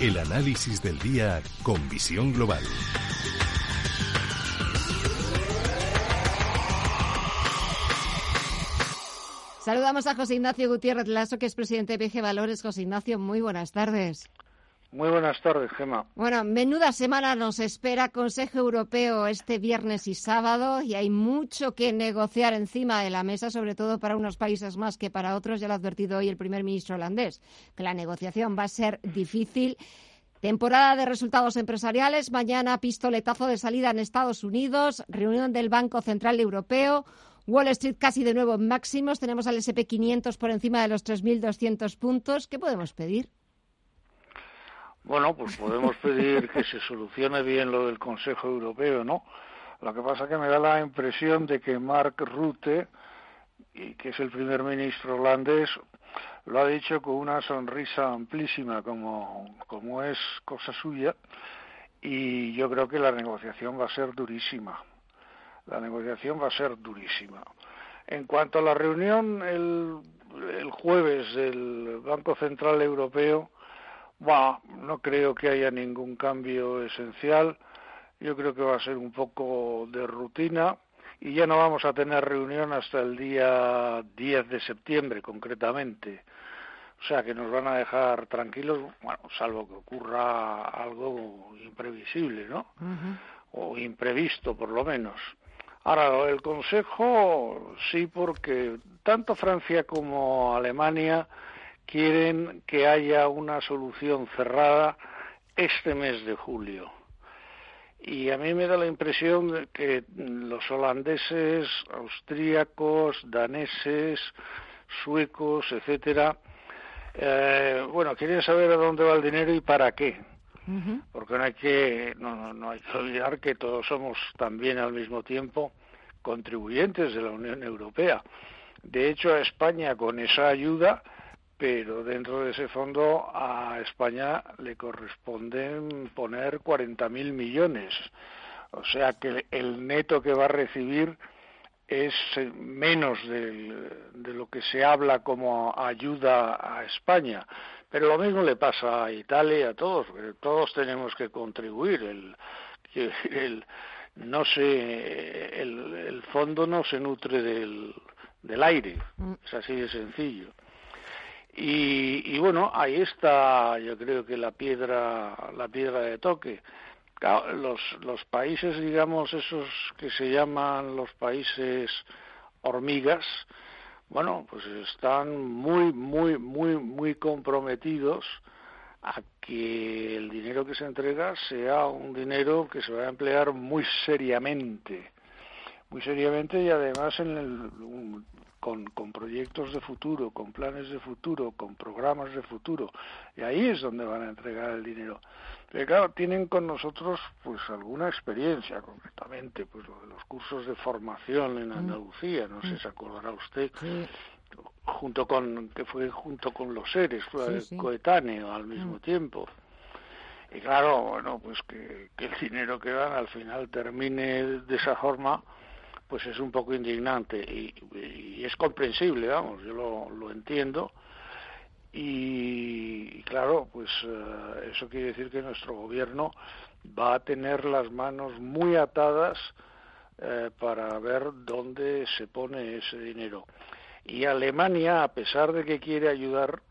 El análisis del día con visión global. Saludamos a José Ignacio Gutiérrez Lasso, que es presidente de PG Valores. José Ignacio, muy buenas tardes. Muy buenas tardes, Gema. Bueno, menuda semana nos espera Consejo Europeo este viernes y sábado y hay mucho que negociar encima de la mesa, sobre todo para unos países más que para otros. Ya lo ha advertido hoy el primer ministro holandés, que la negociación va a ser difícil. Temporada de resultados empresariales. Mañana pistoletazo de salida en Estados Unidos. Reunión del Banco Central Europeo. Wall Street casi de nuevo en máximos. Tenemos al SP500 por encima de los 3.200 puntos. ¿Qué podemos pedir? Bueno, pues podemos pedir que se solucione bien lo del Consejo Europeo, ¿no? Lo que pasa es que me da la impresión de que Mark Rutte, y que es el primer ministro holandés, lo ha dicho con una sonrisa amplísima, como, como es cosa suya, y yo creo que la negociación va a ser durísima. La negociación va a ser durísima. En cuanto a la reunión el, el jueves del Banco Central Europeo, No creo que haya ningún cambio esencial. Yo creo que va a ser un poco de rutina y ya no vamos a tener reunión hasta el día 10 de septiembre, concretamente. O sea, que nos van a dejar tranquilos, bueno, salvo que ocurra algo imprevisible, ¿no? O imprevisto, por lo menos. Ahora, el Consejo, sí, porque tanto Francia como Alemania quieren que haya una solución cerrada este mes de julio. Y a mí me da la impresión de que los holandeses, austríacos, daneses, suecos, etcétera, eh, bueno, quieren saber a dónde va el dinero y para qué. Porque no hay que no, no hay que olvidar que todos somos también al mismo tiempo contribuyentes de la Unión Europea. De hecho, a España con esa ayuda pero dentro de ese fondo a España le corresponden poner 40.000 millones. O sea que el neto que va a recibir es menos de, lo que se habla como ayuda a España. Pero lo mismo le pasa a Italia y a todos, todos tenemos que contribuir. El, el, no se, el, el fondo no se nutre del, del aire, mm. es así de sencillo. Y, bueno, ahí está, yo creo que la piedra, la piedra de toque. Los, los países, digamos, esos que se llaman los países hormigas, bueno, pues están muy, muy, muy, muy comprometidos a que el dinero que se entrega sea un dinero que se va a emplear muy seriamente, muy seriamente y además en el, con, con proyectos de futuro, con planes de futuro, con programas de futuro, y ahí es donde van a entregar el dinero. Pero claro, tienen con nosotros pues alguna experiencia, concretamente, pues lo de los cursos de formación en mm. Andalucía, no sé si se acordará usted, junto con, que fue junto con los seres, fue coetáneo al mismo mm. tiempo. Y claro, bueno, pues que, que el dinero que dan al final termine de esa forma, pues es un poco indignante y, es comprensible, vamos, yo lo, entiendo. Y, claro, pues eh, eso quiere decir que nuestro gobierno va a tener las manos muy atadas eh, para ver dónde se pone ese dinero. Y Alemania, a pesar de que quiere ayudar,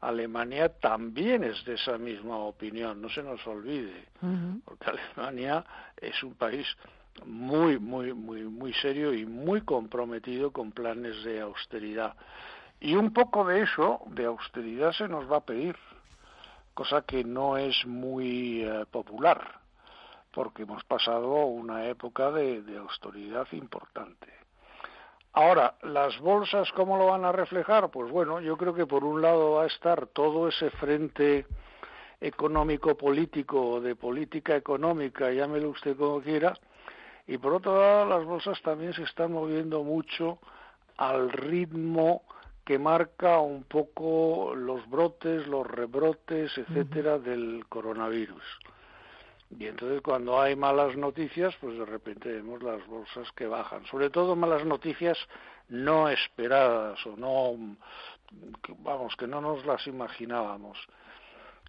Alemania también es de esa misma opinión, no se nos olvide, porque Alemania es un país muy, muy, muy, muy serio y muy comprometido con planes de austeridad. Y un poco de eso, de austeridad, se nos va a pedir, cosa que no es muy eh, popular, porque hemos pasado una época de, austeridad importante. Ahora, ¿las bolsas cómo lo van a reflejar? Pues bueno, yo creo que por un lado va a estar todo ese frente económico político de política económica, llámelo usted como quiera, y por otro lado, las bolsas también se están moviendo mucho al ritmo que marca un poco los brotes, los rebrotes, etcétera, del coronavirus. Y entonces cuando hay malas noticias, pues de repente vemos las bolsas que bajan. Sobre todo malas noticias no esperadas o no, vamos, que no nos las imaginábamos.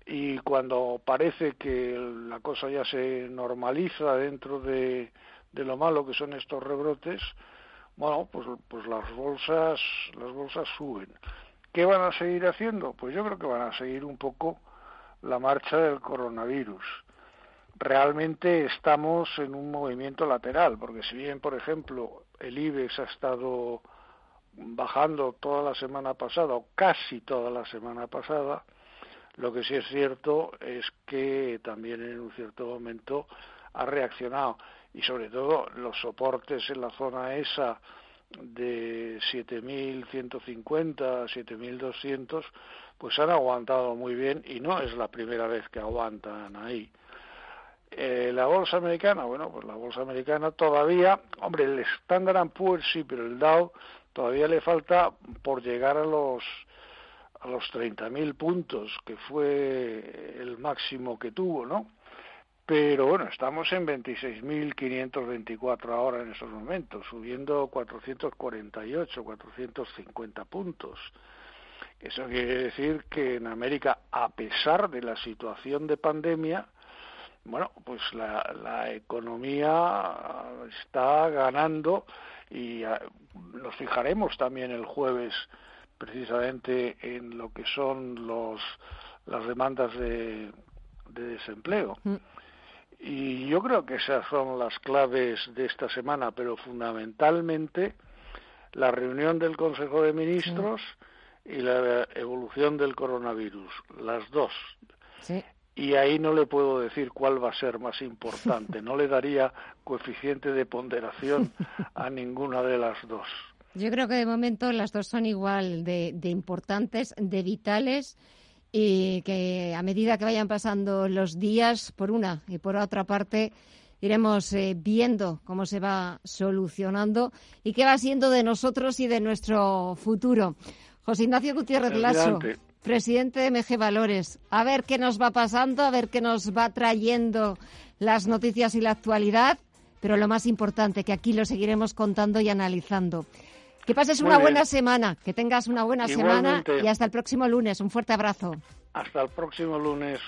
y cuando parece que la cosa ya se normaliza dentro de, de lo malo que son estos rebrotes, bueno, pues, pues las bolsas, las bolsas suben. ¿Qué van a seguir haciendo? Pues yo creo que van a seguir un poco la marcha del coronavirus. Realmente estamos en un movimiento lateral, porque si bien, por ejemplo, el IBEX ha estado bajando toda la semana pasada, o casi toda la semana pasada, lo que sí es cierto es que también en un cierto momento ha reaccionado y sobre todo los soportes en la zona esa de 7.150, 7.200, pues han aguantado muy bien y no es la primera vez que aguantan ahí. Eh, la bolsa americana, bueno, pues la bolsa americana todavía, hombre, el Standard Poor's sí, pero el Dow todavía le falta por llegar a los a los 30.000 puntos, que fue el máximo que tuvo, ¿no? Pero bueno, estamos en 26.524 ahora en estos momentos, subiendo 448, 450 puntos. Eso quiere decir que en América, a pesar de la situación de pandemia, bueno, pues la, la economía está ganando y ah, nos fijaremos también el jueves precisamente en lo que son los las demandas de, de desempleo. Y yo creo que esas son las claves de esta semana, pero fundamentalmente la reunión del Consejo de Ministros y la evolución del coronavirus, las dos. Y ahí no le puedo decir cuál va a ser más importante, no le daría coeficiente de ponderación a ninguna de las dos. Yo creo que de momento las dos son igual de, de importantes, de vitales y que a medida que vayan pasando los días, por una y por otra parte, iremos eh, viendo cómo se va solucionando y qué va siendo de nosotros y de nuestro futuro. José Ignacio Gutiérrez Lasso, presidente de MG Valores, a ver qué nos va pasando, a ver qué nos va trayendo las noticias y la actualidad, pero lo más importante, que aquí lo seguiremos contando y analizando. Que pases una buena semana, que tengas una buena semana y hasta el próximo lunes. Un fuerte abrazo. Hasta el próximo lunes.